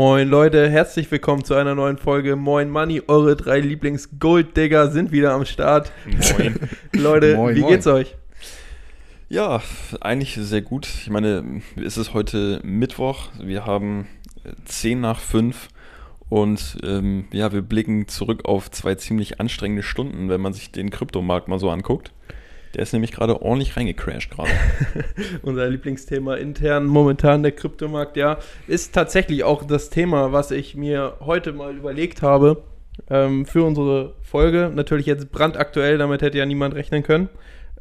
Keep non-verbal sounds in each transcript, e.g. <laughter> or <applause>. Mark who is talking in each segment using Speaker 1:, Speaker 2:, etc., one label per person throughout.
Speaker 1: Moin Leute, herzlich willkommen zu einer neuen Folge Moin Money. Eure drei Lieblings-Gold-Digger sind wieder am Start. Moin. <laughs> Leute, moin, wie moin. geht's euch?
Speaker 2: Ja, eigentlich sehr gut. Ich meine, es ist heute Mittwoch. Wir haben 10 nach 5 und ähm, ja, wir blicken zurück auf zwei ziemlich anstrengende Stunden, wenn man sich den Kryptomarkt mal so anguckt. Der ist nämlich gerade ordentlich reingecrashed gerade. <laughs>
Speaker 1: Unser Lieblingsthema intern momentan der Kryptomarkt, ja, ist tatsächlich auch das Thema, was ich mir heute mal überlegt habe ähm, für unsere Folge. Natürlich jetzt brandaktuell, damit hätte ja niemand rechnen können.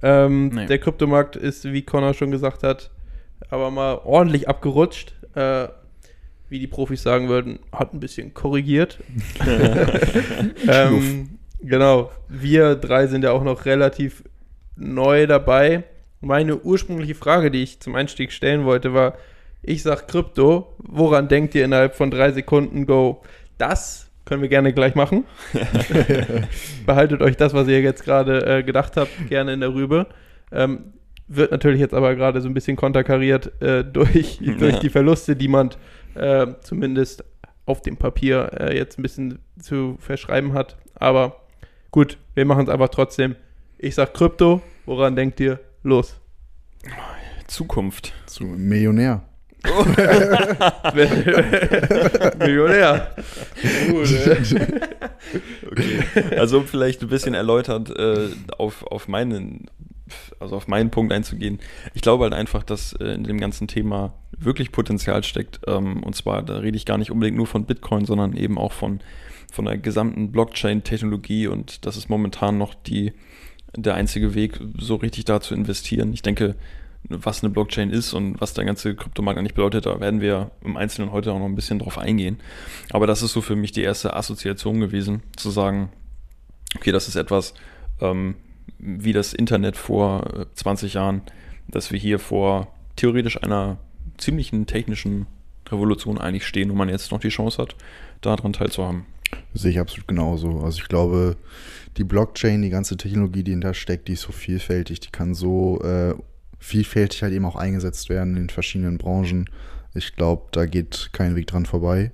Speaker 1: Ähm, nee. Der Kryptomarkt ist, wie Connor schon gesagt hat, aber mal ordentlich abgerutscht. Äh, wie die Profis sagen würden, hat ein bisschen korrigiert. <laughs> <laughs> ähm, genau, wir drei sind ja auch noch relativ neu dabei. Meine ursprüngliche Frage, die ich zum Einstieg stellen wollte, war, ich sag Krypto, woran denkt ihr innerhalb von drei Sekunden Go? Das können wir gerne gleich machen. <laughs> Behaltet euch das, was ihr jetzt gerade äh, gedacht habt, gerne in der Rübe. Ähm, wird natürlich jetzt aber gerade so ein bisschen konterkariert äh, durch, <laughs> durch die Verluste, die man äh, zumindest auf dem Papier äh, jetzt ein bisschen zu verschreiben hat. Aber gut, wir machen es einfach trotzdem. Ich sag Krypto. Woran denkt ihr? Los.
Speaker 2: Zukunft.
Speaker 3: Zu Millionär. <laughs>
Speaker 2: Millionär. Gut, <laughs> okay. Also um vielleicht ein bisschen erläutert äh, auf, auf meinen also auf meinen Punkt einzugehen. Ich glaube halt einfach, dass äh, in dem ganzen Thema wirklich Potenzial steckt. Ähm, und zwar, da rede ich gar nicht unbedingt nur von Bitcoin, sondern eben auch von, von der gesamten Blockchain-Technologie. Und das ist momentan noch die der einzige Weg, so richtig da zu investieren. Ich denke, was eine Blockchain ist und was der ganze Kryptomarkt eigentlich bedeutet, da werden wir im Einzelnen heute auch noch ein bisschen drauf eingehen. Aber das ist so für mich die erste Assoziation gewesen, zu sagen, okay, das ist etwas ähm, wie das Internet vor 20 äh, Jahren, dass wir hier vor theoretisch einer ziemlichen technischen Revolution eigentlich stehen und man jetzt noch die Chance hat, daran teilzuhaben.
Speaker 3: Sehe ich absolut genauso. Also ich glaube, die Blockchain, die ganze Technologie, die hinter steckt, die ist so vielfältig, die kann so äh, vielfältig halt eben auch eingesetzt werden in verschiedenen Branchen. Ich glaube, da geht kein Weg dran vorbei.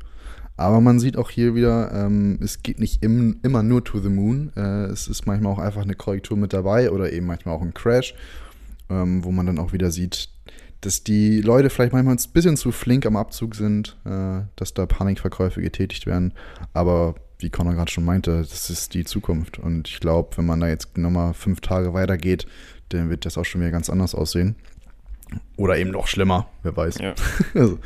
Speaker 3: Aber man sieht auch hier wieder, ähm, es geht nicht im, immer nur to the moon. Äh, es ist manchmal auch einfach eine Korrektur mit dabei oder eben manchmal auch ein Crash, ähm, wo man dann auch wieder sieht, dass die Leute vielleicht manchmal ein bisschen zu flink am Abzug sind, äh, dass da Panikverkäufe getätigt werden. Aber wie Conor gerade schon meinte, das ist die Zukunft. Und ich glaube, wenn man da jetzt nochmal fünf Tage weitergeht, dann wird das auch schon wieder ganz anders aussehen. Oder eben noch schlimmer, wer weiß.
Speaker 1: Ja, <laughs> also.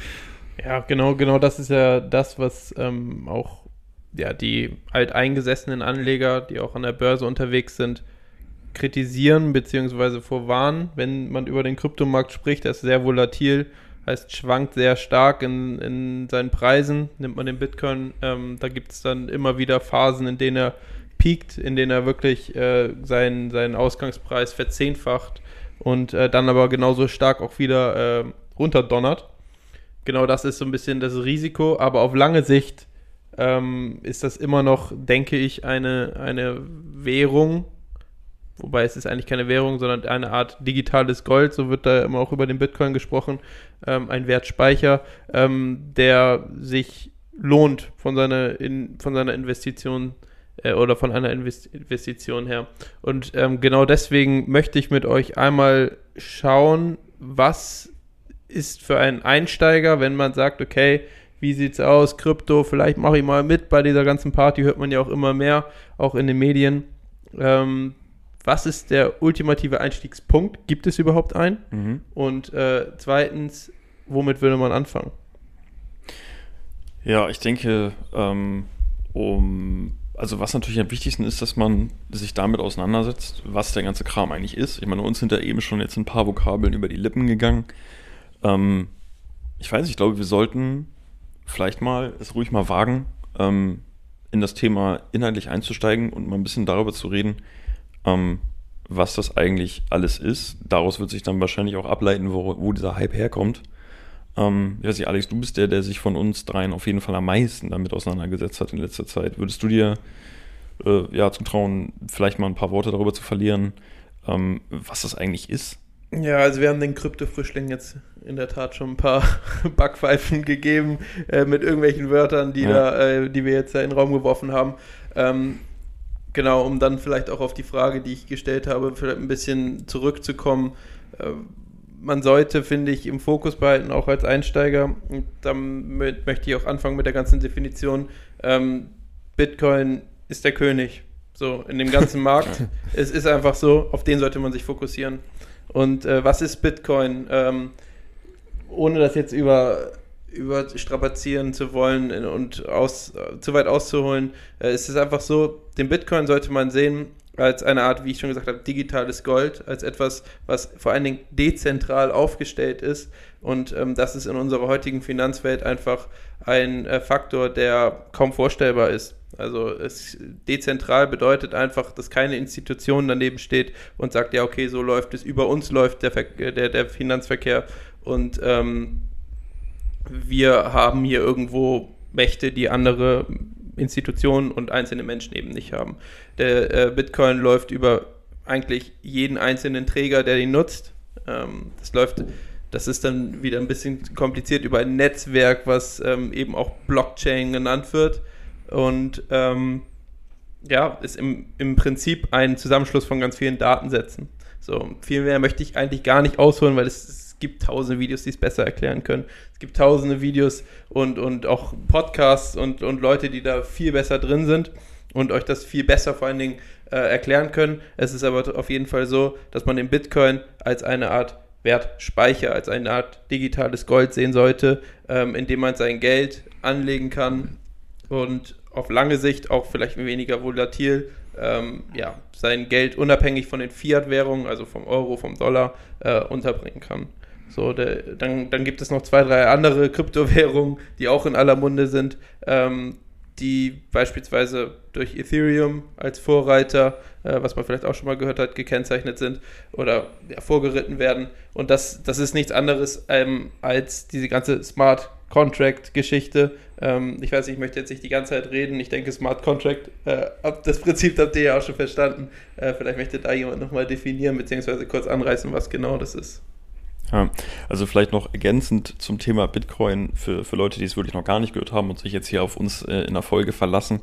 Speaker 1: ja genau, genau das ist ja das, was ähm, auch ja, die alteingesessenen Anleger, die auch an der Börse unterwegs sind, kritisieren bzw. vorwarnen, wenn man über den Kryptomarkt spricht. Der ist sehr volatil heißt schwankt sehr stark in, in seinen Preisen. Nimmt man den Bitcoin, ähm, da gibt es dann immer wieder Phasen, in denen er piekt, in denen er wirklich äh, seinen, seinen Ausgangspreis verzehnfacht und äh, dann aber genauso stark auch wieder äh, runterdonnert. Genau das ist so ein bisschen das Risiko, aber auf lange Sicht ähm, ist das immer noch, denke ich, eine, eine Währung, wobei es ist eigentlich keine Währung, sondern eine Art digitales Gold, so wird da immer auch über den Bitcoin gesprochen, ähm, ein Wertspeicher, ähm, der sich lohnt von seiner, in, von seiner Investition äh, oder von einer Invest Investition her. Und ähm, genau deswegen möchte ich mit euch einmal schauen, was ist für einen Einsteiger, wenn man sagt, okay, wie sieht's aus, Krypto, vielleicht mache ich mal mit bei dieser ganzen Party, hört man ja auch immer mehr, auch in den Medien. Ähm, was ist der ultimative Einstiegspunkt? Gibt es überhaupt einen? Mhm. Und äh, zweitens, womit würde man anfangen?
Speaker 2: Ja, ich denke, ähm, um, also was natürlich am wichtigsten ist, dass man sich damit auseinandersetzt, was der ganze Kram eigentlich ist. Ich meine, uns sind da eben schon jetzt ein paar Vokabeln über die Lippen gegangen. Ähm, ich weiß, ich glaube, wir sollten vielleicht mal es ruhig mal wagen, ähm, in das Thema inhaltlich einzusteigen und mal ein bisschen darüber zu reden, ähm, was das eigentlich alles ist. Daraus wird sich dann wahrscheinlich auch ableiten, wo, wo dieser Hype herkommt. Ähm, ich weiß nicht, Alex, du bist der, der sich von uns dreien auf jeden Fall am meisten damit auseinandergesetzt hat in letzter Zeit. Würdest du dir äh, ja, zutrauen, vielleicht mal ein paar Worte darüber zu verlieren, ähm, was das eigentlich ist?
Speaker 1: Ja, also wir haben den Krypto-Frischling jetzt in der Tat schon ein paar <laughs> Backpfeifen gegeben äh, mit irgendwelchen Wörtern, die, ja. da, äh, die wir jetzt da in den Raum geworfen haben. Ähm, genau, um dann vielleicht auch auf die Frage, die ich gestellt habe, vielleicht ein bisschen zurückzukommen. Äh, man sollte, finde ich, im Fokus behalten, auch als Einsteiger. Und damit möchte ich auch anfangen mit der ganzen Definition. Ähm, Bitcoin ist der König. So, in dem ganzen <laughs> Markt. es ist einfach so, auf den sollte man sich fokussieren. Und äh, was ist Bitcoin? Ähm, ohne das jetzt über, überstrapazieren zu wollen und aus, zu weit auszuholen, äh, ist es einfach so, den Bitcoin sollte man sehen als eine Art, wie ich schon gesagt habe, digitales Gold, als etwas, was vor allen Dingen dezentral aufgestellt ist. Und ähm, das ist in unserer heutigen Finanzwelt einfach ein äh, Faktor, der kaum vorstellbar ist. Also es dezentral bedeutet einfach, dass keine Institution daneben steht und sagt, ja, okay, so läuft es, über uns läuft der, Ver der, der Finanzverkehr und ähm, wir haben hier irgendwo Mächte, die andere Institutionen und einzelne Menschen eben nicht haben. Der äh, Bitcoin läuft über eigentlich jeden einzelnen Träger, der den nutzt. Ähm, das läuft, das ist dann wieder ein bisschen kompliziert über ein Netzwerk, was ähm, eben auch Blockchain genannt wird. Und ähm, ja, ist im, im Prinzip ein Zusammenschluss von ganz vielen Datensätzen. So, viel mehr möchte ich eigentlich gar nicht ausholen, weil es, es gibt tausende Videos, die es besser erklären können. Es gibt tausende Videos und, und auch Podcasts und, und Leute, die da viel besser drin sind und euch das viel besser vor allen Dingen äh, erklären können. Es ist aber auf jeden Fall so, dass man den Bitcoin als eine Art Wertspeicher, als eine Art digitales Gold sehen sollte, ähm, indem man sein Geld anlegen kann und auf lange Sicht auch vielleicht weniger volatil ähm, ja, sein Geld unabhängig von den Fiat-Währungen, also vom Euro, vom Dollar, äh, unterbringen kann. So, der, dann, dann gibt es noch zwei, drei andere Kryptowährungen, die auch in aller Munde sind, ähm, die beispielsweise durch Ethereum als Vorreiter, äh, was man vielleicht auch schon mal gehört hat, gekennzeichnet sind oder ja, vorgeritten werden. Und das, das ist nichts anderes ähm, als diese ganze Smart Contract-Geschichte. Ähm, ich weiß, ich möchte jetzt nicht die ganze Zeit reden. Ich denke, Smart Contract, äh, das Prinzip habt ihr ja auch schon verstanden. Äh, vielleicht möchte da jemand nochmal definieren, beziehungsweise kurz anreißen, was genau das ist.
Speaker 2: Ja, also vielleicht noch ergänzend zum Thema Bitcoin für, für Leute, die es wirklich noch gar nicht gehört haben und sich jetzt hier auf uns äh, in der Folge verlassen.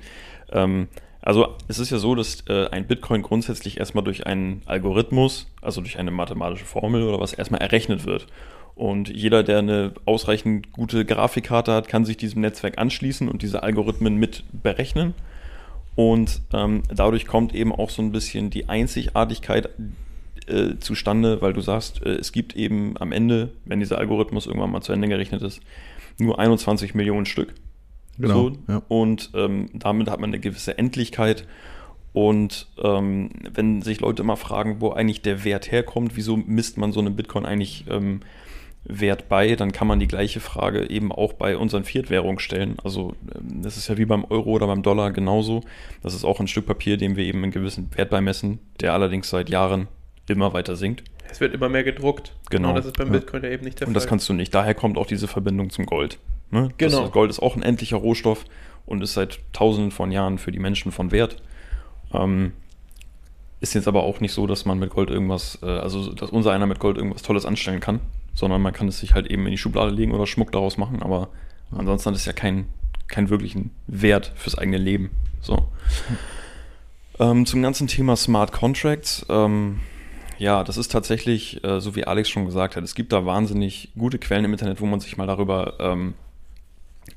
Speaker 2: Ähm, also es ist ja so, dass äh, ein Bitcoin grundsätzlich erstmal durch einen Algorithmus, also durch eine mathematische Formel oder was, erstmal errechnet wird. Und jeder, der eine ausreichend gute Grafikkarte hat, kann sich diesem Netzwerk anschließen und diese Algorithmen mit berechnen. Und ähm, dadurch kommt eben auch so ein bisschen die Einzigartigkeit äh, zustande, weil du sagst, äh, es gibt eben am Ende, wenn dieser Algorithmus irgendwann mal zu Ende gerechnet ist, nur 21 Millionen Stück. Genau. So. Ja. Und ähm, damit hat man eine gewisse Endlichkeit. Und ähm, wenn sich Leute immer fragen, wo eigentlich der Wert herkommt, wieso misst man so eine Bitcoin eigentlich ähm, Wert bei, dann kann man die gleiche Frage eben auch bei unseren Fiat-Währungen stellen. Also ähm, das ist ja wie beim Euro oder beim Dollar genauso. Das ist auch ein Stück Papier, dem wir eben einen gewissen Wert beimessen, der allerdings seit Jahren immer weiter sinkt.
Speaker 1: Es wird immer mehr gedruckt.
Speaker 2: Genau. Und
Speaker 1: das ist beim Bitcoin ja eben nicht
Speaker 2: der und Fall. Und das kannst du nicht. Daher kommt auch diese Verbindung zum Gold. Ne? Genau. Das Gold ist auch ein endlicher Rohstoff und ist seit tausenden von Jahren für die Menschen von Wert. Ähm, ist jetzt aber auch nicht so, dass man mit Gold irgendwas, äh, also dass unser einer mit Gold irgendwas Tolles anstellen kann, sondern man kann es sich halt eben in die Schublade legen oder Schmuck daraus machen, aber ansonsten hat es ja keinen keinen wirklichen Wert fürs eigene Leben. So. Ähm, zum ganzen Thema Smart Contracts. Ähm, ja, das ist tatsächlich, äh, so wie Alex schon gesagt hat, es gibt da wahnsinnig gute Quellen im Internet, wo man sich mal darüber ähm,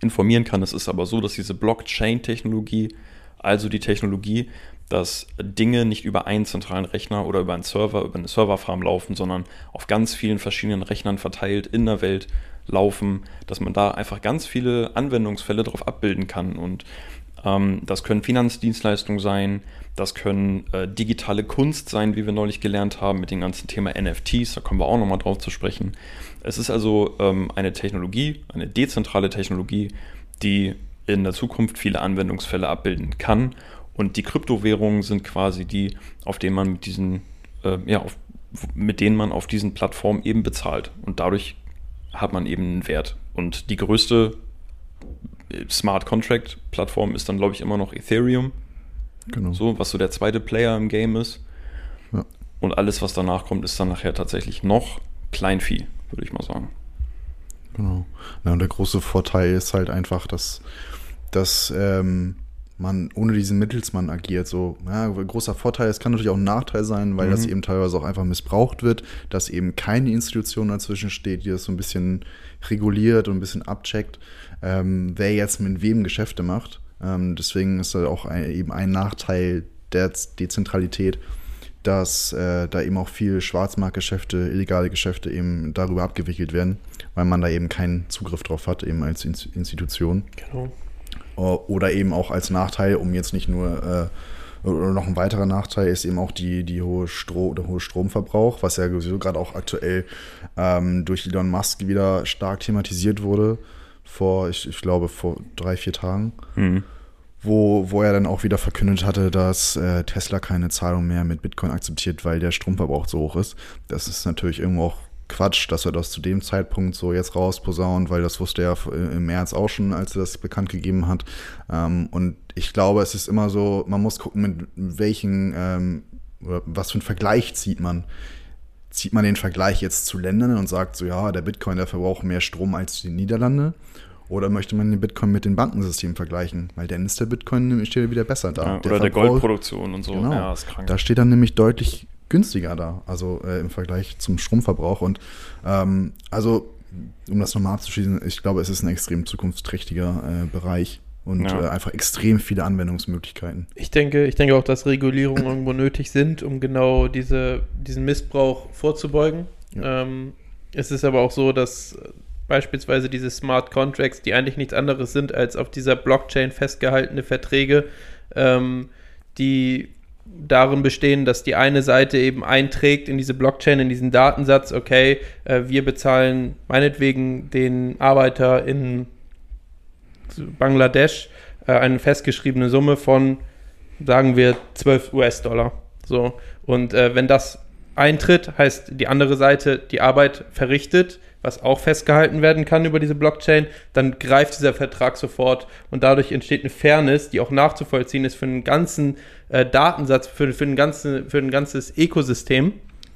Speaker 2: informieren kann. Es ist aber so, dass diese Blockchain-Technologie, also die Technologie, dass Dinge nicht über einen zentralen Rechner oder über einen Server, über eine Serverfarm laufen, sondern auf ganz vielen verschiedenen Rechnern verteilt in der Welt laufen, dass man da einfach ganz viele Anwendungsfälle drauf abbilden kann. Und das können Finanzdienstleistungen sein, das können äh, digitale Kunst sein, wie wir neulich gelernt haben mit dem ganzen Thema NFTs. Da kommen wir auch nochmal drauf zu sprechen. Es ist also ähm, eine Technologie, eine dezentrale Technologie, die in der Zukunft viele Anwendungsfälle abbilden kann. Und die Kryptowährungen sind quasi die, auf denen man mit diesen, äh, ja, auf, mit denen man auf diesen Plattformen eben bezahlt. Und dadurch hat man eben einen Wert. Und die größte Smart Contract Plattform ist dann, glaube ich, immer noch Ethereum. Genau. So, was so der zweite Player im Game ist. Ja. Und alles, was danach kommt, ist dann nachher tatsächlich noch Kleinvieh, würde ich mal sagen.
Speaker 3: Genau. Ja, und der große Vorteil ist halt einfach, dass, dass ähm, man ohne diesen Mittelsmann agiert. So, ja, großer Vorteil, es kann natürlich auch ein Nachteil sein, weil mhm. das eben teilweise auch einfach missbraucht wird, dass eben keine Institution dazwischen steht, die das so ein bisschen reguliert und ein bisschen abcheckt, ähm, wer jetzt mit wem Geschäfte macht. Ähm, deswegen ist da auch ein, eben ein Nachteil der Dezentralität, dass äh, da eben auch viele Schwarzmarktgeschäfte, illegale Geschäfte eben darüber abgewickelt werden, weil man da eben keinen Zugriff drauf hat, eben als Institution. Genau. Oder eben auch als Nachteil, um jetzt nicht nur äh, oder noch ein weiterer Nachteil ist eben auch die, die hohe, Stro der hohe Stromverbrauch, was ja sowieso gerade auch aktuell ähm, durch Elon Musk wieder stark thematisiert wurde, vor, ich, ich glaube, vor drei, vier Tagen. Mhm. Wo, wo er dann auch wieder verkündet hatte, dass äh, Tesla keine Zahlung mehr mit Bitcoin akzeptiert, weil der Stromverbrauch so hoch ist. Das ist natürlich irgendwo auch Quatsch, dass er das zu dem Zeitpunkt so jetzt rausposaunt, weil das wusste er im März auch schon, als er das bekannt gegeben hat. Ähm, und ich glaube, es ist immer so, man muss gucken, mit welchen, ähm, oder was für einen Vergleich zieht man. Zieht man den Vergleich jetzt zu Ländern und sagt so, ja, der Bitcoin, der verbraucht mehr Strom als die Niederlande? Oder möchte man den Bitcoin mit den Bankensystemen vergleichen? Weil dann ist der Bitcoin nämlich wieder besser da.
Speaker 2: Ja, der oder der Goldproduktion und so.
Speaker 3: Genau. Ja, ist krank. Da steht dann nämlich deutlich günstiger da, also äh, im Vergleich zum Stromverbrauch. Und ähm, also, um das nochmal abzuschließen, ich glaube, es ist ein extrem zukunftsträchtiger äh, Bereich und ja. äh, einfach extrem viele Anwendungsmöglichkeiten.
Speaker 1: Ich denke, ich denke auch, dass Regulierungen <clears throat> irgendwo nötig sind, um genau diese, diesen Missbrauch vorzubeugen. Ja. Ähm, es ist aber auch so, dass beispielsweise diese Smart Contracts, die eigentlich nichts anderes sind als auf dieser Blockchain festgehaltene Verträge, ähm, die darin bestehen, dass die eine Seite eben einträgt in diese Blockchain, in diesen Datensatz, okay, äh, wir bezahlen meinetwegen den Arbeiter in Bangladesch äh, eine festgeschriebene Summe von, sagen wir, 12 US-Dollar. So. Und äh, wenn das eintritt, heißt die andere Seite die Arbeit verrichtet, was auch festgehalten werden kann über diese Blockchain, dann greift dieser Vertrag sofort und dadurch entsteht eine Fairness, die auch nachzuvollziehen ist für einen ganzen äh, Datensatz, für, für, ein ganze, für ein ganzes Ökosystem.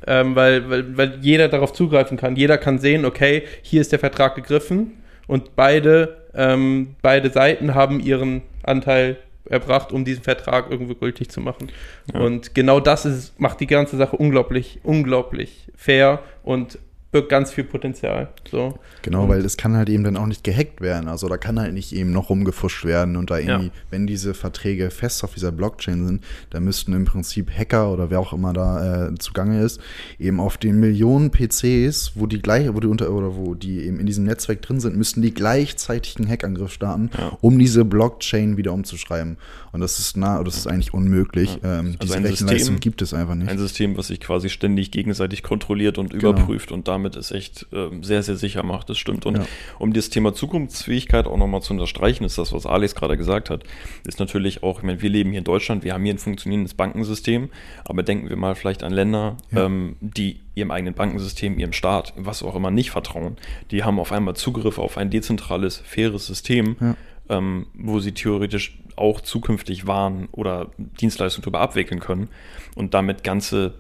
Speaker 1: Ähm, weil, weil, weil jeder darauf zugreifen kann. Jeder kann sehen, okay, hier ist der Vertrag gegriffen und beide, ähm, beide Seiten haben ihren Anteil erbracht, um diesen Vertrag irgendwie gültig zu machen. Ja. Und genau das ist, macht die ganze Sache unglaublich, unglaublich fair und birgt ganz viel Potenzial. So.
Speaker 3: Genau, und weil es kann halt eben dann auch nicht gehackt werden. Also da kann halt nicht eben noch rumgefuscht werden und da irgendwie, ja. wenn diese Verträge fest auf dieser Blockchain sind, dann müssten im Prinzip Hacker oder wer auch immer da äh, zugange ist, eben auf den Millionen PCs, wo die gleich, wo die unter oder wo die eben in diesem Netzwerk drin sind, müssten die gleichzeitig einen Hackangriff starten, ja. um diese Blockchain wieder umzuschreiben. Und das ist nah, das ist eigentlich unmöglich. Ja. Ähm, also diese Rechenleistung System, gibt es einfach nicht.
Speaker 2: Ein System, was sich quasi ständig gegenseitig kontrolliert und genau. überprüft und damit es echt äh, sehr, sehr sicher macht. Das stimmt. Und ja. um das Thema Zukunftsfähigkeit auch nochmal zu unterstreichen, ist das, was Alex gerade gesagt hat, ist natürlich auch, ich meine, wir leben hier in Deutschland, wir haben hier ein funktionierendes Bankensystem, aber denken wir mal vielleicht an Länder, ja. ähm, die ihrem eigenen Bankensystem, ihrem Staat, was auch immer nicht vertrauen. Die haben auf einmal Zugriff auf ein dezentrales, faires System. Ja ähm, wo sie theoretisch auch zukünftig Waren oder Dienstleistungen darüber abwickeln können und damit ganze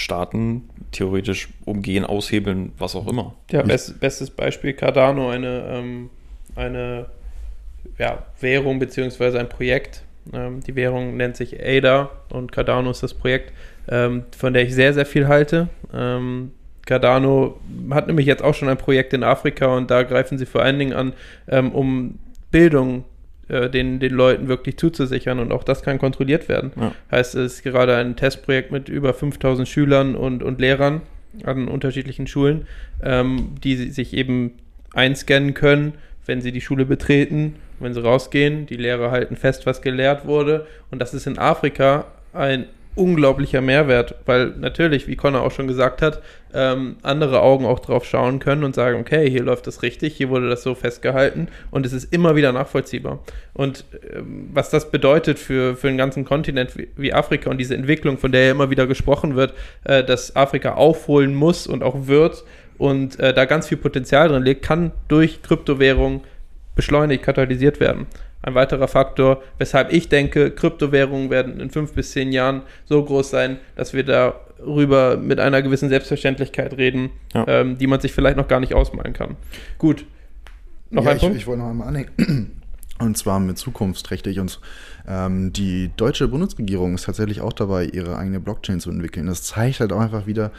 Speaker 2: Staaten theoretisch umgehen, aushebeln, was auch immer.
Speaker 1: Ja, best, bestes Beispiel Cardano, eine, ähm, eine ja, Währung bzw. ein Projekt. Ähm, die Währung nennt sich ADA und Cardano ist das Projekt, ähm, von der ich sehr, sehr viel halte. Ähm, Cardano hat nämlich jetzt auch schon ein Projekt in Afrika und da greifen sie vor allen Dingen an, ähm, um Bildung äh, den, den Leuten wirklich zuzusichern und auch das kann kontrolliert werden. Ja. Heißt, es ist gerade ein Testprojekt mit über 5000 Schülern und, und Lehrern an unterschiedlichen Schulen, ähm, die sich eben einscannen können, wenn sie die Schule betreten, wenn sie rausgehen. Die Lehrer halten fest, was gelehrt wurde. Und das ist in Afrika ein unglaublicher Mehrwert, weil natürlich, wie Connor auch schon gesagt hat, ähm, andere Augen auch drauf schauen können und sagen, okay, hier läuft das richtig, hier wurde das so festgehalten und es ist immer wieder nachvollziehbar. Und ähm, was das bedeutet für, für einen ganzen Kontinent wie, wie, Afrika und diese Entwicklung, von der ja immer wieder gesprochen wird, äh, dass Afrika aufholen muss und auch wird und äh, da ganz viel Potenzial drin liegt, kann durch Kryptowährungen beschleunigt, katalysiert werden ein weiterer Faktor, weshalb ich denke, Kryptowährungen werden in fünf bis zehn Jahren so groß sein, dass wir darüber mit einer gewissen Selbstverständlichkeit reden, ja. ähm, die man sich vielleicht noch gar nicht ausmalen kann. Gut.
Speaker 3: Noch ja, ein ich, Punkt? Ich wollte noch einmal anhängen. <clears throat> Und zwar mit zukunftsträchtig. Und ähm, die deutsche Bundesregierung ist tatsächlich auch dabei, ihre eigene Blockchain zu entwickeln. Das zeigt halt auch einfach wieder,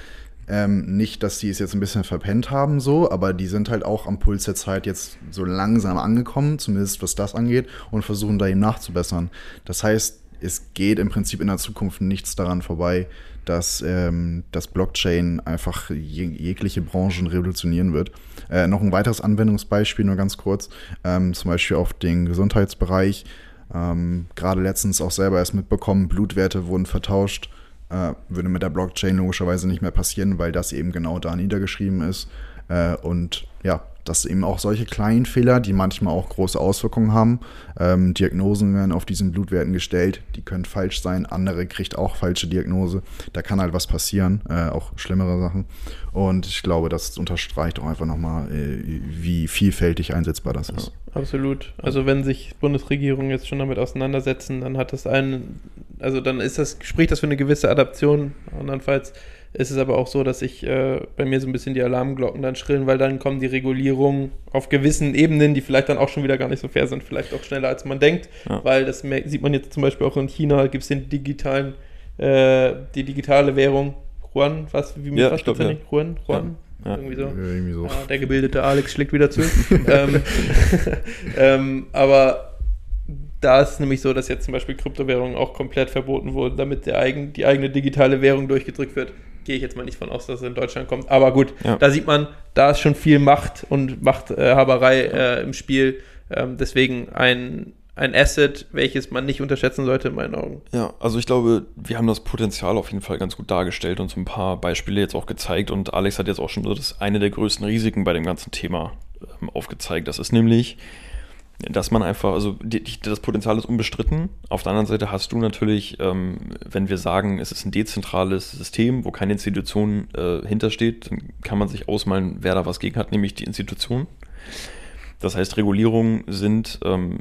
Speaker 3: ähm, nicht, dass die es jetzt ein bisschen verpennt haben, so, aber die sind halt auch am Puls der Zeit jetzt so langsam angekommen, zumindest was das angeht, und versuchen da eben nachzubessern. Das heißt, es geht im Prinzip in der Zukunft nichts daran vorbei, dass ähm, das Blockchain einfach jeg jegliche Branchen revolutionieren wird. Äh, noch ein weiteres Anwendungsbeispiel, nur ganz kurz, ähm, zum Beispiel auf den Gesundheitsbereich. Ähm, Gerade letztens auch selber erst mitbekommen, Blutwerte wurden vertauscht äh, würde mit der Blockchain logischerweise nicht mehr passieren, weil das eben genau da niedergeschrieben ist. Äh, und ja, dass eben auch solche kleinen Fehler, die manchmal auch große Auswirkungen haben, ähm, Diagnosen werden auf diesen Blutwerten gestellt, die können falsch sein, andere kriegt auch falsche Diagnose, da kann halt was passieren, äh, auch schlimmere Sachen. Und ich glaube, das unterstreicht auch einfach nochmal, äh, wie vielfältig einsetzbar das ist.
Speaker 1: Absolut. Also wenn sich Bundesregierungen jetzt schon damit auseinandersetzen, dann hat das einen, also dann ist das, spricht das für eine gewisse Adaption, andernfalls es ist aber auch so, dass ich äh, bei mir so ein bisschen die Alarmglocken dann schrillen, weil dann kommen die Regulierungen auf gewissen Ebenen, die vielleicht dann auch schon wieder gar nicht so fair sind, vielleicht auch schneller als man denkt, ja. weil das sieht man jetzt zum Beispiel auch in China, gibt es den digitalen, äh, die digitale Währung, Juan, was, wie
Speaker 2: ja, was glaub, ja. nicht?
Speaker 1: Juan, Juan? Ja. Irgendwie so. Ja, irgendwie so. Ah, der gebildete Alex schlägt wieder zu. <laughs> ähm, <laughs> ähm, aber da ist es nämlich so, dass jetzt zum Beispiel Kryptowährungen auch komplett verboten wurden, damit der eigen, die eigene digitale Währung durchgedrückt wird gehe ich jetzt mal nicht von aus, dass es in Deutschland kommt. Aber gut, ja. da sieht man, da ist schon viel Macht und Machthaberei äh, im Spiel. Ähm, deswegen ein, ein Asset, welches man nicht unterschätzen sollte, in meinen Augen.
Speaker 2: Ja, also ich glaube, wir haben das Potenzial auf jeden Fall ganz gut dargestellt und so ein paar Beispiele jetzt auch gezeigt. Und Alex hat jetzt auch schon so das eine der größten Risiken bei dem ganzen Thema ähm, aufgezeigt. Das ist nämlich, dass man einfach, also die, das Potenzial ist unbestritten. Auf der anderen Seite hast du natürlich, ähm, wenn wir sagen, es ist ein dezentrales System, wo keine Institution äh, hintersteht, dann kann man sich ausmalen, wer da was gegen hat, nämlich die Institution. Das heißt, Regulierungen sind, ähm,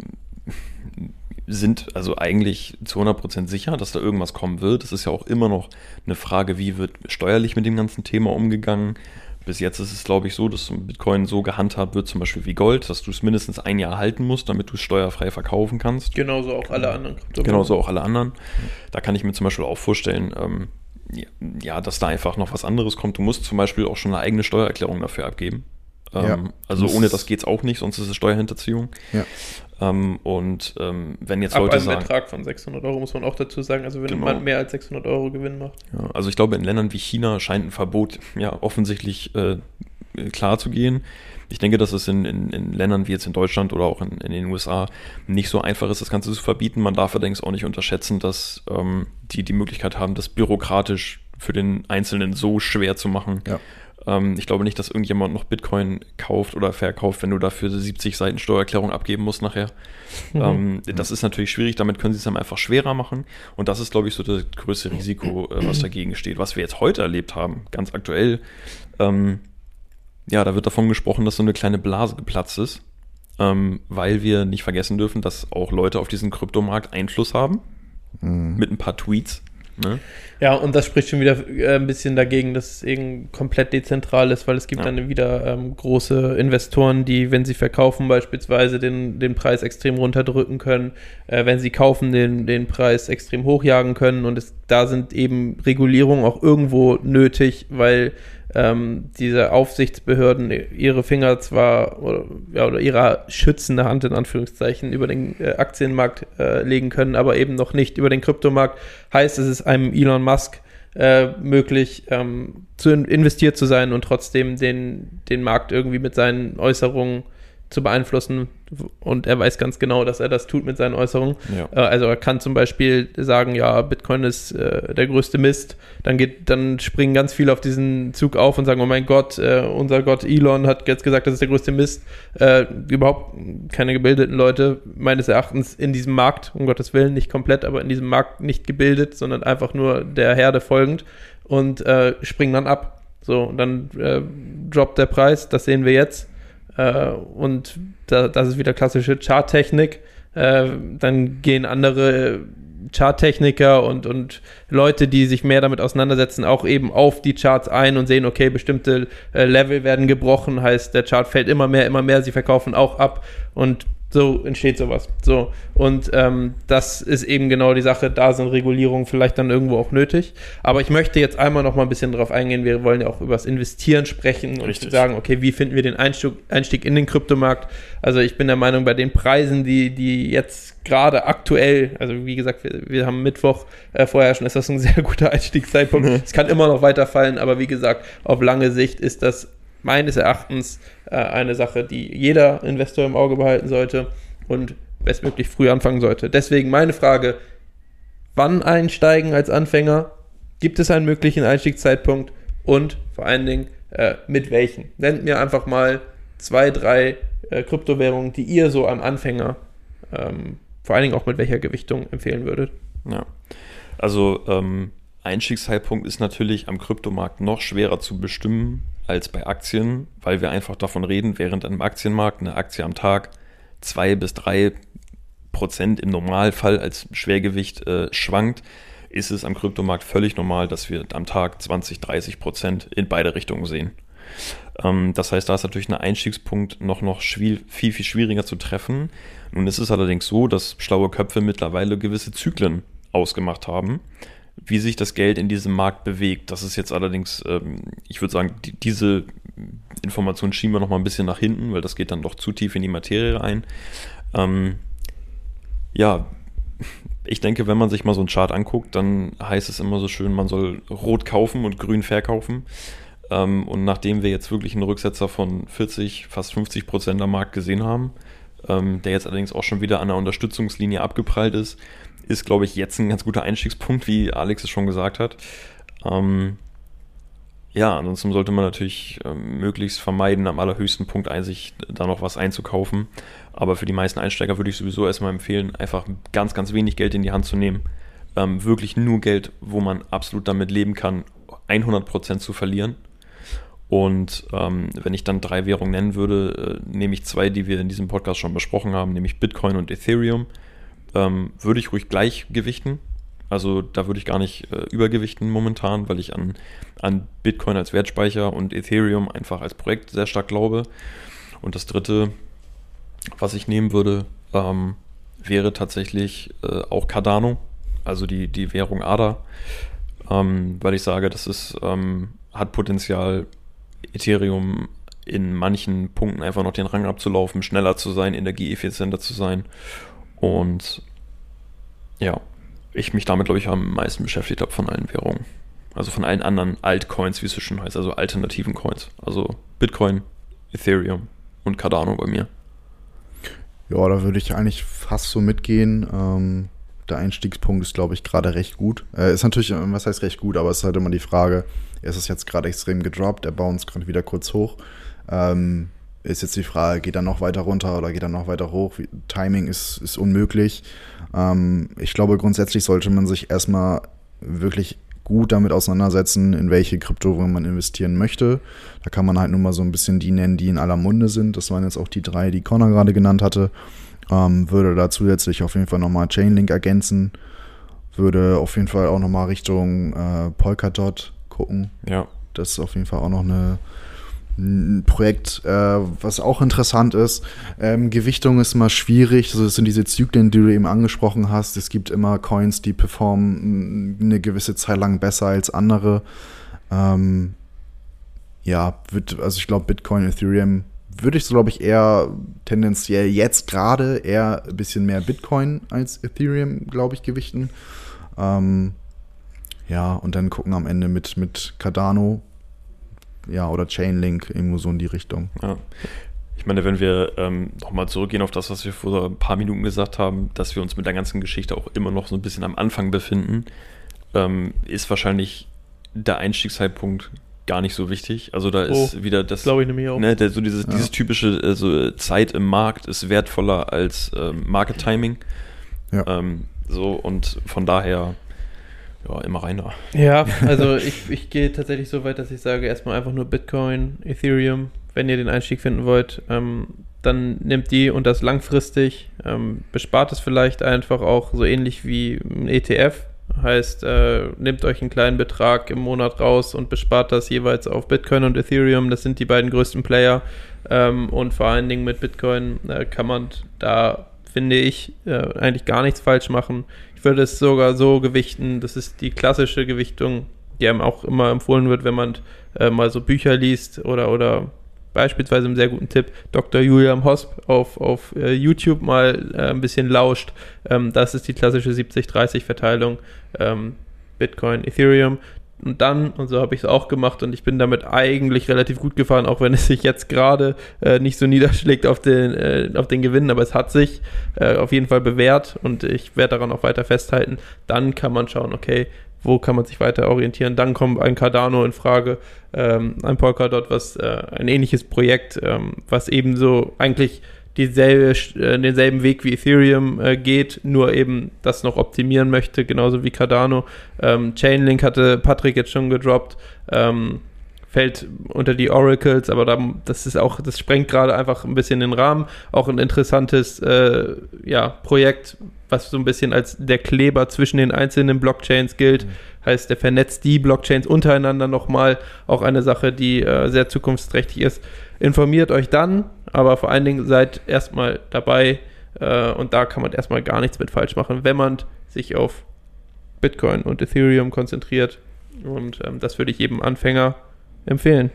Speaker 2: sind also eigentlich zu 100% sicher, dass da irgendwas kommen wird. Es ist ja auch immer noch eine Frage, wie wird steuerlich mit dem ganzen Thema umgegangen bis jetzt ist es, glaube ich, so, dass Bitcoin so gehandhabt wird, zum Beispiel wie Gold, dass du es mindestens ein Jahr halten musst, damit du es steuerfrei verkaufen kannst.
Speaker 1: Genauso auch alle anderen.
Speaker 2: Genauso auch alle anderen. Da kann ich mir zum Beispiel auch vorstellen, ähm, ja, dass da einfach noch was anderes kommt. Du musst zum Beispiel auch schon eine eigene Steuererklärung dafür abgeben. Ähm, ja, also ohne das geht es auch nicht, sonst ist es Steuerhinterziehung. Ja. Ähm, und ähm, wenn jetzt Ab Leute einem sagen...
Speaker 1: Betrag von 600 Euro muss man auch dazu sagen, also wenn genau. jemand mehr als 600 Euro Gewinn macht.
Speaker 2: Ja, also ich glaube, in Ländern wie China scheint ein Verbot ja offensichtlich äh, klar zu gehen. Ich denke, dass es in, in, in, Ländern wie jetzt in Deutschland oder auch in, in, den USA nicht so einfach ist, das Ganze zu verbieten. Man darf allerdings auch nicht unterschätzen, dass ähm, die die Möglichkeit haben, das bürokratisch für den Einzelnen so schwer zu machen, ja. Ähm, ich glaube nicht, dass irgendjemand noch Bitcoin kauft oder verkauft, wenn du dafür 70 Seiten Steuererklärung abgeben musst nachher. Mhm. Ähm, das ist natürlich schwierig, damit können sie es dann einfach schwerer machen. Und das ist, glaube ich, so das größte Risiko, äh, was <clears throat> dagegen steht. Was wir jetzt heute erlebt haben, ganz aktuell, ähm, ja, da wird davon gesprochen, dass so eine kleine Blase geplatzt ist, ähm, weil wir nicht vergessen dürfen, dass auch Leute auf diesen Kryptomarkt Einfluss haben. Mhm. Mit ein paar Tweets. Ne?
Speaker 1: Ja, und das spricht schon wieder äh, ein bisschen dagegen, dass es eben komplett dezentral ist, weil es gibt ja. dann wieder ähm, große Investoren, die, wenn sie verkaufen, beispielsweise den, den Preis extrem runterdrücken können, äh, wenn sie kaufen, den, den Preis extrem hochjagen können. Und es, da sind eben Regulierungen auch irgendwo nötig, weil ähm, diese Aufsichtsbehörden ihre Finger zwar oder, ja, oder ihre schützende Hand in Anführungszeichen über den äh, Aktienmarkt äh, legen können, aber eben noch nicht über den Kryptomarkt. Heißt, es ist einem Elon Musk äh, möglich, ähm, zu investiert zu sein und trotzdem den, den Markt irgendwie mit seinen Äußerungen zu beeinflussen und er weiß ganz genau, dass er das tut mit seinen Äußerungen.
Speaker 2: Ja.
Speaker 1: Äh, also er kann zum Beispiel sagen, ja, Bitcoin ist äh, der größte Mist. Dann geht, dann springen ganz viele auf diesen Zug auf und sagen, oh mein Gott, äh, unser Gott Elon hat jetzt gesagt, das ist der größte Mist. Äh, überhaupt keine gebildeten Leute, meines Erachtens in diesem Markt, um Gottes Willen, nicht komplett, aber in diesem Markt nicht gebildet, sondern einfach nur der Herde folgend und äh, springen dann ab. So, und dann äh, droppt der Preis, das sehen wir jetzt äh, und da, das ist wieder klassische Charttechnik. Äh, dann gehen andere Charttechniker und, und Leute, die sich mehr damit auseinandersetzen, auch eben auf die Charts ein und sehen, okay, bestimmte äh, Level werden gebrochen, heißt, der Chart fällt immer mehr, immer mehr, sie verkaufen auch ab und so entsteht sowas. So. Und ähm, das ist eben genau die Sache. Da sind Regulierungen vielleicht dann irgendwo auch nötig. Aber ich möchte jetzt einmal noch mal ein bisschen drauf eingehen. Wir wollen ja auch über das Investieren sprechen und
Speaker 2: Richtig.
Speaker 1: sagen, okay, wie finden wir den Einstieg, Einstieg in den Kryptomarkt? Also ich bin der Meinung, bei den Preisen, die, die jetzt gerade aktuell, also wie gesagt, wir, wir haben Mittwoch äh, vorher schon, ist das ein <laughs> sehr guter Einstiegszeitpunkt. es kann immer noch weiterfallen, aber wie gesagt, auf lange Sicht ist das meines Erachtens äh, eine Sache, die jeder Investor im Auge behalten sollte und bestmöglich früh anfangen sollte. Deswegen meine Frage, wann einsteigen als Anfänger? Gibt es einen möglichen Einstiegszeitpunkt? Und vor allen Dingen, äh, mit welchen? Nennt mir einfach mal zwei, drei äh, Kryptowährungen, die ihr so am Anfänger, ähm, vor allen Dingen auch mit welcher Gewichtung empfehlen würdet.
Speaker 2: Ja. Also ähm, Einstiegszeitpunkt ist natürlich am Kryptomarkt noch schwerer zu bestimmen als bei Aktien, weil wir einfach davon reden, während einem Aktienmarkt eine Aktie am Tag zwei bis drei Prozent im Normalfall als Schwergewicht äh, schwankt, ist es am Kryptomarkt völlig normal, dass wir am Tag 20, 30 Prozent in beide Richtungen sehen. Ähm, das heißt, da ist natürlich ein Einstiegspunkt noch, noch viel, viel schwieriger zu treffen. Nun ist es allerdings so, dass schlaue Köpfe mittlerweile gewisse Zyklen ausgemacht haben, wie sich das Geld in diesem Markt bewegt. Das ist jetzt allerdings, ähm, ich würde sagen, die, diese Information schieben wir noch mal ein bisschen nach hinten, weil das geht dann doch zu tief in die Materie ein. Ähm, ja, ich denke, wenn man sich mal so einen Chart anguckt, dann heißt es immer so schön, man soll rot kaufen und grün verkaufen. Ähm, und nachdem wir jetzt wirklich einen Rücksetzer von 40, fast 50 Prozent am Markt gesehen haben, ähm, der jetzt allerdings auch schon wieder an der Unterstützungslinie abgeprallt ist, ist, glaube ich, jetzt ein ganz guter Einstiegspunkt, wie Alex es schon gesagt hat. Ähm, ja, ansonsten sollte man natürlich ähm, möglichst vermeiden, am allerhöchsten Punkt sich da noch was einzukaufen. Aber für die meisten Einsteiger würde ich sowieso erstmal empfehlen, einfach ganz, ganz wenig Geld in die Hand zu nehmen. Ähm, wirklich nur Geld, wo man absolut damit leben kann, 100% zu verlieren. Und ähm, wenn ich dann drei Währungen nennen würde, äh, nehme ich zwei, die wir in diesem Podcast schon besprochen haben, nämlich Bitcoin und Ethereum. Ähm, würde ich ruhig gleich gewichten. Also da würde ich gar nicht äh, übergewichten momentan, weil ich an, an Bitcoin als Wertspeicher und Ethereum einfach als Projekt sehr stark glaube. Und das dritte, was ich nehmen würde, ähm, wäre tatsächlich äh, auch Cardano, also die, die Währung ADA, ähm, weil ich sage, das ist, ähm, hat Potenzial, Ethereum in manchen Punkten einfach noch den Rang abzulaufen, schneller zu sein, energieeffizienter zu sein. Und ja, ich mich damit, glaube ich, am meisten beschäftigt habe von allen Währungen. Also von allen anderen Altcoins, wie es so schön heißt, also alternativen Coins. Also Bitcoin, Ethereum und Cardano bei mir.
Speaker 3: Ja, da würde ich eigentlich fast so mitgehen. Ähm, der Einstiegspunkt ist, glaube ich, gerade recht gut. Äh, ist natürlich, äh, was heißt recht gut, aber es ist halt immer die Frage, ist es jetzt gerade extrem gedroppt, der bounce gerade wieder kurz hoch. Ähm, ist jetzt die Frage, geht er noch weiter runter oder geht er noch weiter hoch? Wie, Timing ist, ist unmöglich. Ähm, ich glaube, grundsätzlich sollte man sich erstmal wirklich gut damit auseinandersetzen, in welche Kryptowährung man investieren möchte. Da kann man halt nur mal so ein bisschen die nennen, die in aller Munde sind. Das waren jetzt auch die drei, die Connor gerade genannt hatte. Ähm, würde da zusätzlich auf jeden Fall nochmal Chainlink ergänzen. Würde auf jeden Fall auch nochmal Richtung äh, Polkadot gucken.
Speaker 2: Ja.
Speaker 3: Das ist auf jeden Fall auch noch eine, ein Projekt, äh, was auch interessant ist. Ähm, Gewichtung ist immer schwierig. Also das sind diese Zyklen, die du eben angesprochen hast. Es gibt immer Coins, die performen eine gewisse Zeit lang besser als andere. Ähm, ja, wird, also ich glaube, Bitcoin, Ethereum würde ich so, glaube ich, eher tendenziell jetzt gerade eher ein bisschen mehr Bitcoin als Ethereum, glaube ich, gewichten. Ähm, ja, und dann gucken am Ende mit, mit Cardano, ja, oder Chainlink, irgendwo so in die Richtung.
Speaker 2: Ja. Ich meine, wenn wir ähm, nochmal zurückgehen auf das, was wir vor ein paar Minuten gesagt haben, dass wir uns mit der ganzen Geschichte auch immer noch so ein bisschen am Anfang befinden, ähm, ist wahrscheinlich der Einstiegszeitpunkt gar nicht so wichtig. Also da ist
Speaker 1: Oh,
Speaker 2: wieder das,
Speaker 1: Glaube ich nämlich auch.
Speaker 2: ne, der, so dieses,
Speaker 3: Ja.
Speaker 2: dieses typische also Zeit im Markt ist wertvoller als ähm, Market Timing.
Speaker 3: Ja.
Speaker 2: Ähm, so und von daher ja immer rein da.
Speaker 1: Ja, also ich, ich gehe tatsächlich so weit, dass ich sage, erstmal einfach nur Bitcoin, Ethereum, wenn ihr den Einstieg finden wollt, ähm, dann nehmt die und das langfristig, ähm, bespart es vielleicht einfach auch so ähnlich wie ein ETF. Heißt, äh, nehmt euch einen kleinen Betrag im Monat raus und bespart das jeweils auf Bitcoin und Ethereum. Das sind die beiden größten Player. Ähm, und vor allen Dingen mit Bitcoin äh, kann man da, finde ich, äh, eigentlich gar nichts falsch machen. Ich würde es sogar so gewichten, das ist die klassische Gewichtung, die einem auch immer empfohlen wird, wenn man äh, mal so Bücher liest oder, oder beispielsweise einen sehr guten Tipp, Dr. Julian Hosp auf, auf äh, YouTube mal äh, ein bisschen lauscht. Ähm, das ist die klassische 70-30-Verteilung ähm, Bitcoin, Ethereum. Und dann, und so habe ich es auch gemacht, und ich bin damit eigentlich relativ gut gefahren, auch wenn es sich jetzt gerade äh, nicht so niederschlägt auf den, äh, auf den Gewinn, aber es hat sich äh, auf jeden Fall bewährt und ich werde daran auch weiter festhalten. Dann kann man schauen, okay, wo kann man sich weiter orientieren? Dann kommt ein Cardano in Frage, ähm, ein Polkadot, was äh, ein ähnliches Projekt, ähm, was ebenso eigentlich dieselbe, äh, denselben Weg wie Ethereum äh, geht, nur eben das noch optimieren möchte, genauso wie Cardano. Ähm, Chainlink hatte Patrick jetzt schon gedroppt. Ähm, fällt unter die Oracles, aber da, das ist auch, das sprengt gerade einfach ein bisschen den Rahmen. Auch ein interessantes äh, ja, Projekt, was so ein bisschen als der Kleber zwischen den einzelnen Blockchains gilt. Heißt, der vernetzt die Blockchains untereinander nochmal. Auch eine Sache, die äh, sehr zukunftsträchtig ist. Informiert euch dann, aber vor allen Dingen seid erstmal dabei äh, und da kann man erstmal gar nichts mit falsch machen, wenn man sich auf Bitcoin und Ethereum konzentriert. Und ähm, das würde ich jedem Anfänger empfehlen.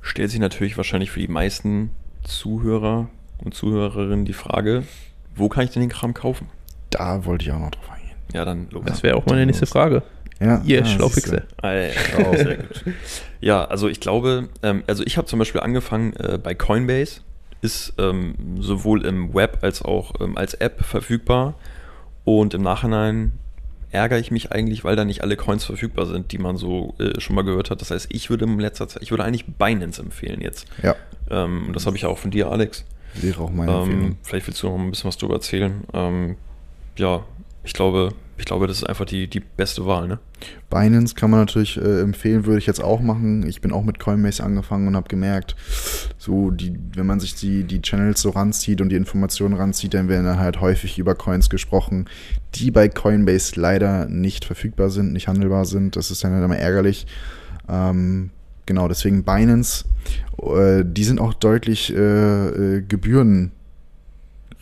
Speaker 2: Stellt sich natürlich wahrscheinlich für die meisten Zuhörer und Zuhörerinnen die Frage, wo kann ich denn den Kram kaufen?
Speaker 3: Da wollte ich auch noch drauf eingehen.
Speaker 2: Ja, dann los.
Speaker 1: Das wäre auch meine nächste Frage.
Speaker 3: Ja,
Speaker 1: Ihr
Speaker 3: ja,
Speaker 1: Schlaufixe. <laughs>
Speaker 2: Ja, also ich glaube, ähm, also ich habe zum Beispiel angefangen äh, bei Coinbase, ist ähm, sowohl im Web als auch ähm, als App verfügbar und im Nachhinein ärgere ich mich eigentlich, weil da nicht alle Coins verfügbar sind, die man so äh, schon mal gehört hat. Das heißt, ich würde in letzter Zeit, ich würde eigentlich Binance empfehlen jetzt.
Speaker 3: Ja,
Speaker 2: Ähm, das habe ich ja auch von dir, Alex.
Speaker 3: wäre auch meine
Speaker 2: Ähm,
Speaker 3: Empfehlung.
Speaker 2: vielleicht willst du noch ein bisschen was drüber erzählen. Ähm, ja, ich glaube, ich glaube, das ist einfach die, die beste Wahl, ne?
Speaker 3: Binance kann man natürlich äh, empfehlen, würde ich jetzt auch machen. Ich bin auch mit Coinbase angefangen und habe gemerkt, so die, wenn man sich die, die Channels so ranzieht und die Informationen ranzieht, dann werden halt häufig über Coins gesprochen, die bei Coinbase leider nicht verfügbar sind, nicht handelbar sind. Das ist dann halt immer ärgerlich. Ähm, genau, deswegen Binance, äh, die sind auch deutlich äh, äh, Gebühren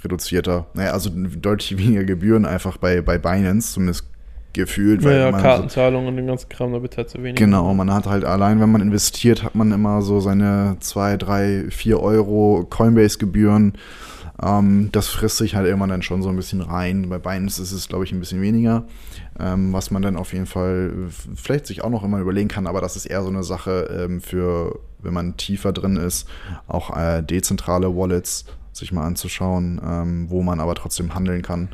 Speaker 3: reduzierter. Naja, also deutlich <laughs> weniger Gebühren einfach bei, bei Binance, zumindest gefühlt.
Speaker 1: Ja,
Speaker 3: man so-
Speaker 1: Kartenzahlungen und den ganzen Kram, da bezahlt zu wenig.
Speaker 3: Genau, man hat halt allein, wenn man investiert, hat man immer so seine 2, 3, 4 Euro Coinbase-Gebühren. Ähm, das frisst sich halt immer dann schon so ein bisschen rein. Bei Binance ist es, glaube ich, ein bisschen weniger. Ähm, was man dann auf jeden Fall vielleicht sich auch noch immer überlegen kann, aber das ist eher so eine Sache ähm, für, wenn man tiefer drin ist, auch äh, dezentrale Wallets sich mal anzuschauen, ähm, wo man aber trotzdem handeln kann.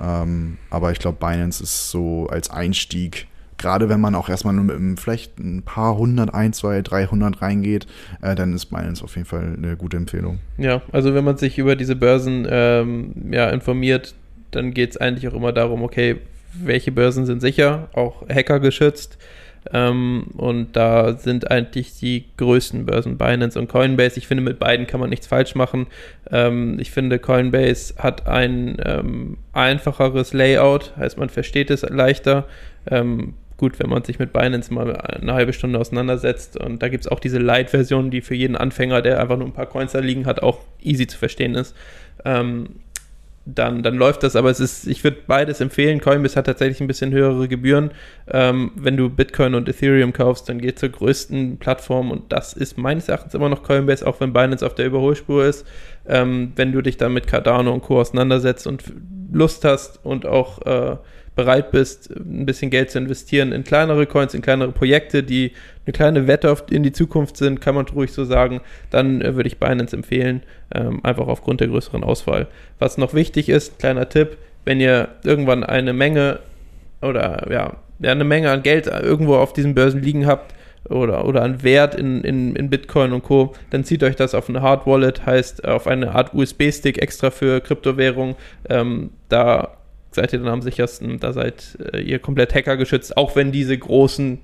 Speaker 3: Ähm, aber ich glaube, Binance ist so als Einstieg, gerade wenn man auch erstmal nur mit einem, vielleicht ein paar hundert, ein, zwei, 300 reingeht, äh, dann ist Binance auf jeden Fall eine gute Empfehlung.
Speaker 1: Ja, also wenn man sich über diese Börsen ähm, ja, informiert, dann geht es eigentlich auch immer darum, okay, welche Börsen sind sicher, auch Hacker geschützt. Ähm, und da sind eigentlich die größten Börsen Binance und Coinbase. Ich finde, mit beiden kann man nichts falsch machen. Ähm, ich finde, Coinbase hat ein ähm, einfacheres Layout, heißt man versteht es leichter. Ähm, gut, wenn man sich mit Binance mal eine halbe Stunde auseinandersetzt und da gibt es auch diese Light-Version, die für jeden Anfänger, der einfach nur ein paar Coins da liegen hat, auch easy zu verstehen ist. Dann, dann läuft das, aber es ist, ich würde beides empfehlen. Coinbase hat tatsächlich ein bisschen höhere Gebühren. Ähm, wenn du Bitcoin und Ethereum kaufst, dann geht zur größten Plattform und das ist meines Erachtens immer noch Coinbase, auch wenn Binance auf der Überholspur ist. Ähm, wenn du dich dann mit Cardano und Co. auseinandersetzt und Lust hast und auch äh, bereit bist, ein bisschen Geld zu investieren in kleinere Coins, in kleinere Projekte, die eine kleine Wette in die Zukunft sind, kann man ruhig so sagen, dann äh, würde ich Binance empfehlen, ähm, einfach aufgrund der größeren Auswahl. Was noch wichtig ist, kleiner Tipp, wenn ihr irgendwann eine Menge oder ja, ja eine Menge an Geld irgendwo auf diesen Börsen liegen habt, oder, oder an Wert in, in, in Bitcoin und Co., dann zieht euch das auf eine Hard Wallet, heißt auf eine Art USB-Stick extra für Kryptowährung. Ähm, da seid ihr dann am sichersten, da seid äh, ihr komplett Hacker geschützt, auch wenn diese großen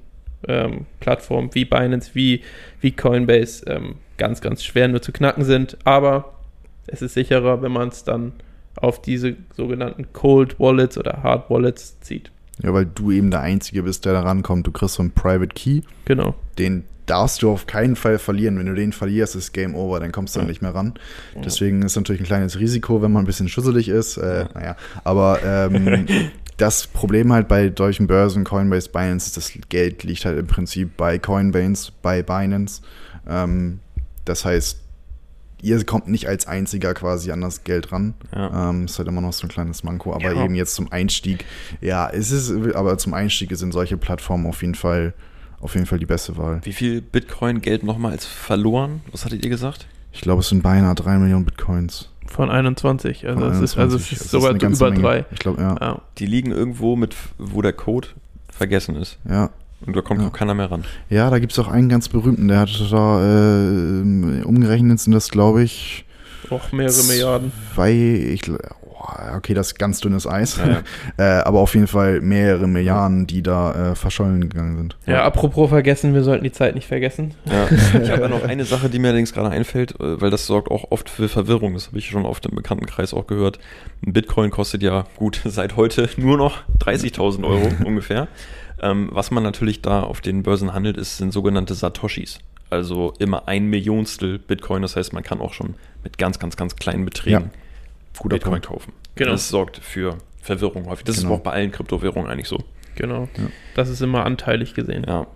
Speaker 1: ähm, Plattformen wie Binance, wie, wie Coinbase ähm, ganz, ganz schwer nur zu knacken sind. Aber es ist sicherer, wenn man es dann auf diese sogenannten Cold Wallets oder Hard Wallets zieht.
Speaker 3: Ja, weil du eben der Einzige bist, der da rankommt. Du kriegst so einen Private Key.
Speaker 1: Genau.
Speaker 3: Den darfst du auf keinen Fall verlieren. Wenn du den verlierst, ist Game Over, dann kommst du dann nicht mehr ran. Deswegen ist natürlich ein kleines Risiko, wenn man ein bisschen schusselig ist. Äh, naja, aber ähm, <laughs> das Problem halt bei solchen Börsen, Coinbase, Binance, ist, das Geld liegt halt im Prinzip bei Coinbase, bei Binance. Ähm, das heißt, ihr kommt nicht als einziger quasi an das Geld ran.
Speaker 2: Ja.
Speaker 3: Ähm, ist halt immer noch so ein kleines Manko. Aber
Speaker 1: Ja.
Speaker 3: eben jetzt zum Einstieg, ja, es ist, aber zum Einstieg sind solche Plattformen auf jeden Fall, auf jeden Fall die beste Wahl.
Speaker 2: Wie viel Bitcoin-Geld nochmals verloren? Was hattet ihr gesagt?
Speaker 3: Ich glaube, es sind beinahe drei Millionen Bitcoins.
Speaker 1: Von 21. Also,
Speaker 3: Von
Speaker 1: es, ist, also es
Speaker 3: 21.
Speaker 1: ist sogar über
Speaker 3: Menge.
Speaker 1: drei.
Speaker 3: Ich glaube, ja.
Speaker 1: Ja.
Speaker 2: Die liegen irgendwo mit, wo der Code vergessen ist.
Speaker 3: Ja,
Speaker 2: Und da kommt
Speaker 3: Ja.
Speaker 2: auch keiner mehr ran.
Speaker 3: ja da gibt es auch einen ganz berühmten, der hatte da, äh, umgerechnet sind das, glaube ich,
Speaker 1: Auch mehrere Milliarden.
Speaker 3: zwei, ich, okay, das ist ganz dünnes Eis,
Speaker 2: Ja, <laughs>
Speaker 3: äh, aber auf jeden Fall mehrere Milliarden, die da äh, verschollen gegangen sind.
Speaker 1: Ja, apropos vergessen, wir sollten die Zeit nicht vergessen.
Speaker 2: Ja. <laughs> Ich habe ja noch eine Sache, die mir allerdings gerade einfällt, äh, weil das sorgt auch oft für Verwirrung. Das habe ich schon oft im Bekanntenkreis auch gehört. Ein Bitcoin kostet ja gut <laughs> seit heute nur noch 30.000 Euro ungefähr. Ähm, was man natürlich da auf den Börsen handelt, ist, sind sogenannte Satoshis. Also immer ein Millionstel Bitcoin. Das heißt, man kann auch schon mit ganz, ganz, ganz kleinen Beträgen
Speaker 3: Guter
Speaker 2: Bitcoin
Speaker 3: Punkt.
Speaker 2: kaufen.
Speaker 1: Genau.
Speaker 2: Das sorgt für Verwirrung häufig. Das
Speaker 3: Genau.
Speaker 2: ist auch bei allen Kryptowährungen eigentlich so.
Speaker 1: Genau.
Speaker 3: Ja.
Speaker 1: Das ist immer anteilig gesehen.
Speaker 2: Ja.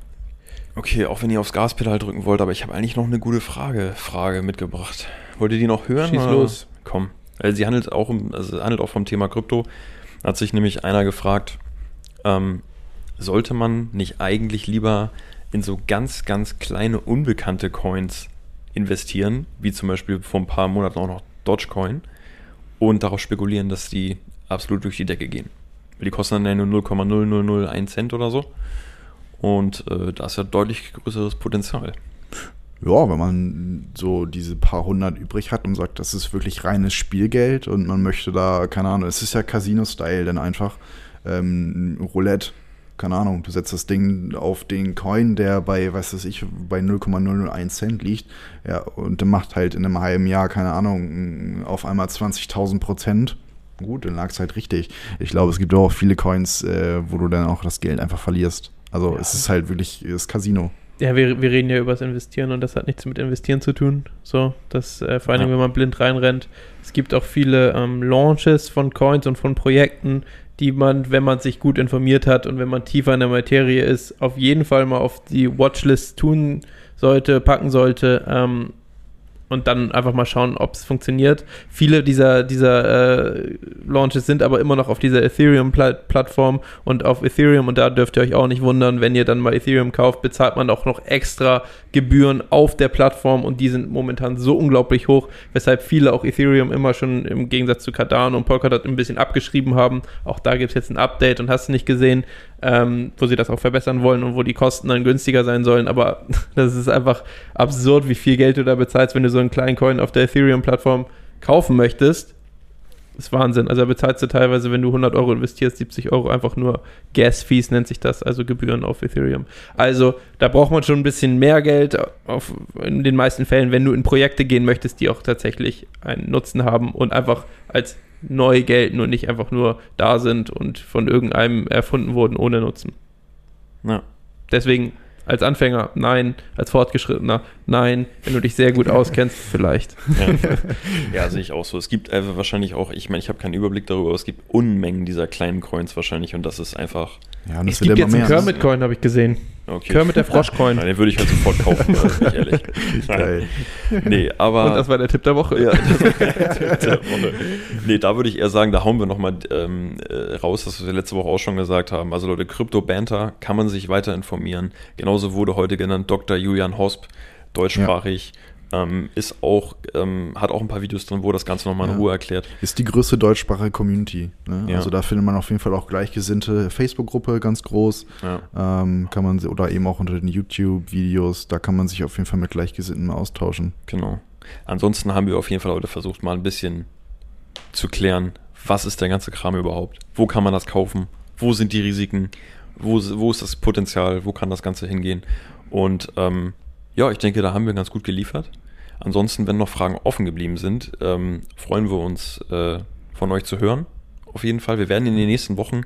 Speaker 2: Okay, auch wenn ihr aufs Gaspedal drücken wollt, aber ich habe eigentlich noch eine gute Frage, Frage mitgebracht. Wollt ihr die noch hören?
Speaker 1: Schieß
Speaker 2: oder?
Speaker 1: los.
Speaker 2: Komm. Also sie handelt auch, um, also handelt auch vom Thema Krypto. Da hat sich nämlich einer gefragt, ähm, sollte man nicht eigentlich lieber in so ganz, ganz kleine, unbekannte Coins investieren, wie zum Beispiel vor ein paar Monaten auch noch Dogecoin, und darauf spekulieren, dass die absolut durch die Decke gehen. Die kosten dann ja nur 0,0001 Cent oder so. Und äh, da ist ja deutlich größeres Potenzial.
Speaker 3: Ja, wenn man so diese paar hundert übrig hat und sagt, das ist wirklich reines Spielgeld und man möchte da, keine Ahnung, es ist ja Casino-Style dann einfach, ähm, Roulette, keine Ahnung, du setzt das Ding auf den Coin, der bei, was weiß ich, bei 0,001 Cent liegt, ja, und der macht halt in einem halben Jahr, keine Ahnung, auf einmal 20.000 Prozent. Gut, dann lag es halt richtig. Ich glaube, es gibt auch viele Coins, äh, wo du dann auch das Geld einfach verlierst. Also es ist halt wirklich das Casino.
Speaker 1: Ja, wir, wir reden ja über das Investieren und das hat nichts mit Investieren zu tun. So, das äh, vor allem,
Speaker 2: Ja.
Speaker 1: wenn man blind reinrennt. Es gibt auch viele ähm, Launches von Coins und von Projekten, die man, wenn man sich gut informiert hat und wenn man tiefer in der Materie ist, auf jeden Fall mal auf die Watchlist tun sollte, packen sollte. Ähm, und dann einfach mal schauen, ob es funktioniert. Viele dieser, dieser äh, Launches sind aber immer noch auf dieser Ethereum-Plattform und auf Ethereum, und da dürft ihr euch auch nicht wundern, wenn ihr dann mal Ethereum kauft, bezahlt man auch noch extra Gebühren auf der Plattform und die sind momentan so unglaublich hoch, weshalb viele auch Ethereum immer schon im Gegensatz zu Cardano und Polkadot ein bisschen abgeschrieben haben. Auch da gibt es jetzt ein Update und hast du nicht gesehen, ähm, wo sie das auch verbessern wollen und wo die Kosten dann günstiger sein sollen. Aber <laughs> das ist einfach absurd, wie viel Geld du da bezahlst, wenn du so einen kleinen Coin auf der Ethereum-Plattform kaufen möchtest. Das ist Wahnsinn. Also da bezahlst du teilweise, wenn du 100 Euro investierst, 70 Euro einfach nur Gas-Fees nennt sich das, also Gebühren auf Ethereum. Also da braucht man schon ein bisschen mehr Geld auf, in den meisten Fällen, wenn du in Projekte gehen möchtest, die auch tatsächlich einen Nutzen haben und einfach als neu gelten und nicht einfach nur da sind und von irgendeinem erfunden wurden ohne Nutzen.
Speaker 2: Ja.
Speaker 1: Deswegen als Anfänger nein, als Fortgeschrittener nein, wenn du dich sehr gut auskennst, <laughs> vielleicht.
Speaker 2: Ja, ja sehe ich auch so. Es gibt einfach wahrscheinlich auch, ich meine, ich habe keinen Überblick darüber, aber es gibt Unmengen dieser kleinen Coins wahrscheinlich und das ist einfach,
Speaker 3: Ja, und
Speaker 1: Es
Speaker 3: das wird
Speaker 1: gibt
Speaker 3: immer
Speaker 1: jetzt einen
Speaker 3: mehr.
Speaker 1: Kermit-Coin, habe ich gesehen.
Speaker 2: Okay.
Speaker 1: Kermit der Froschcoin.
Speaker 2: Nein, den würde ich halt sofort kaufen, <laughs> bin ich ehrlich.
Speaker 3: Geil.
Speaker 2: Nee, aber.
Speaker 1: Und das war der Tipp der Woche.
Speaker 2: Ja, das war der Tipp der Woche. Nee, da würde ich eher sagen, da hauen wir nochmal ähm, äh, raus, das wir letzte Woche auch schon gesagt haben. Also Leute, Crypto Banter kann man sich weiter informieren. Genauso wurde heute genannt Dr. Julian Hosp, deutschsprachig. Ähm, ist auch, ähm, hat auch ein paar Videos drin, wo das Ganze nochmal in
Speaker 3: Ja.
Speaker 2: Ruhe erklärt.
Speaker 3: Ist die größte deutschsprachige Community. Ne?
Speaker 2: Ja.
Speaker 3: Also da findet man auf jeden Fall auch gleichgesinnte Facebook-Gruppe, ganz groß.
Speaker 2: Ja.
Speaker 3: Ähm, kann man, oder eben auch unter den YouTube-Videos, da kann man sich auf jeden Fall mit Gleichgesinnten austauschen.
Speaker 2: Genau. Ansonsten haben wir auf jeden Fall heute versucht, mal ein bisschen zu klären, was ist der ganze Kram überhaupt? Wo kann man das kaufen? Wo sind die Risiken? Wo, wo ist das Potenzial? Wo kann das Ganze hingehen? Und ähm, ja, ich denke, da haben wir ganz gut geliefert. Ansonsten, wenn noch Fragen offen geblieben sind, ähm, freuen wir uns, äh, von euch zu hören. Auf jeden Fall. Wir werden in den nächsten Wochen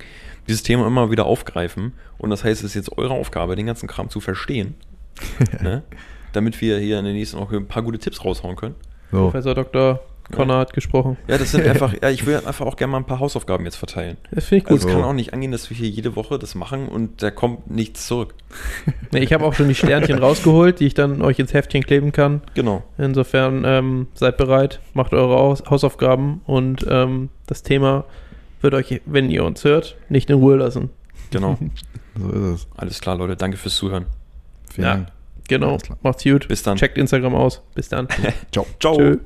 Speaker 2: dieses Thema immer wieder aufgreifen. Und das heißt, es ist jetzt eure Aufgabe, den ganzen Kram zu verstehen. <laughs> ne? Damit wir hier in den nächsten Wochen ein paar gute Tipps raushauen können.
Speaker 3: So,
Speaker 1: Professor Dr. Connor hat gesprochen.
Speaker 2: Ja, das sind <laughs> einfach, ja, ich will einfach auch gerne mal ein paar Hausaufgaben jetzt verteilen.
Speaker 1: Das finde ich gut.
Speaker 2: Also es kann auch nicht angehen, dass wir hier jede Woche das machen und da kommt nichts zurück. <laughs>
Speaker 1: Nee, ich habe auch schon die Sternchen rausgeholt, die ich dann euch ins Heftchen kleben kann.
Speaker 2: Genau.
Speaker 1: Insofern ähm, seid bereit, macht eure Haus Hausaufgaben und ähm, das Thema wird euch, wenn ihr uns hört, nicht in Ruhe lassen.
Speaker 2: Genau. <laughs>
Speaker 3: so ist es.
Speaker 2: Alles klar, Leute. Danke fürs Zuhören.
Speaker 3: Vielen
Speaker 1: Ja.
Speaker 3: Dank.
Speaker 1: Genau. Macht's gut.
Speaker 2: Bis dann.
Speaker 1: Checkt Instagram aus. Bis dann.
Speaker 3: Ciao.
Speaker 2: Ciao.
Speaker 1: Tschö.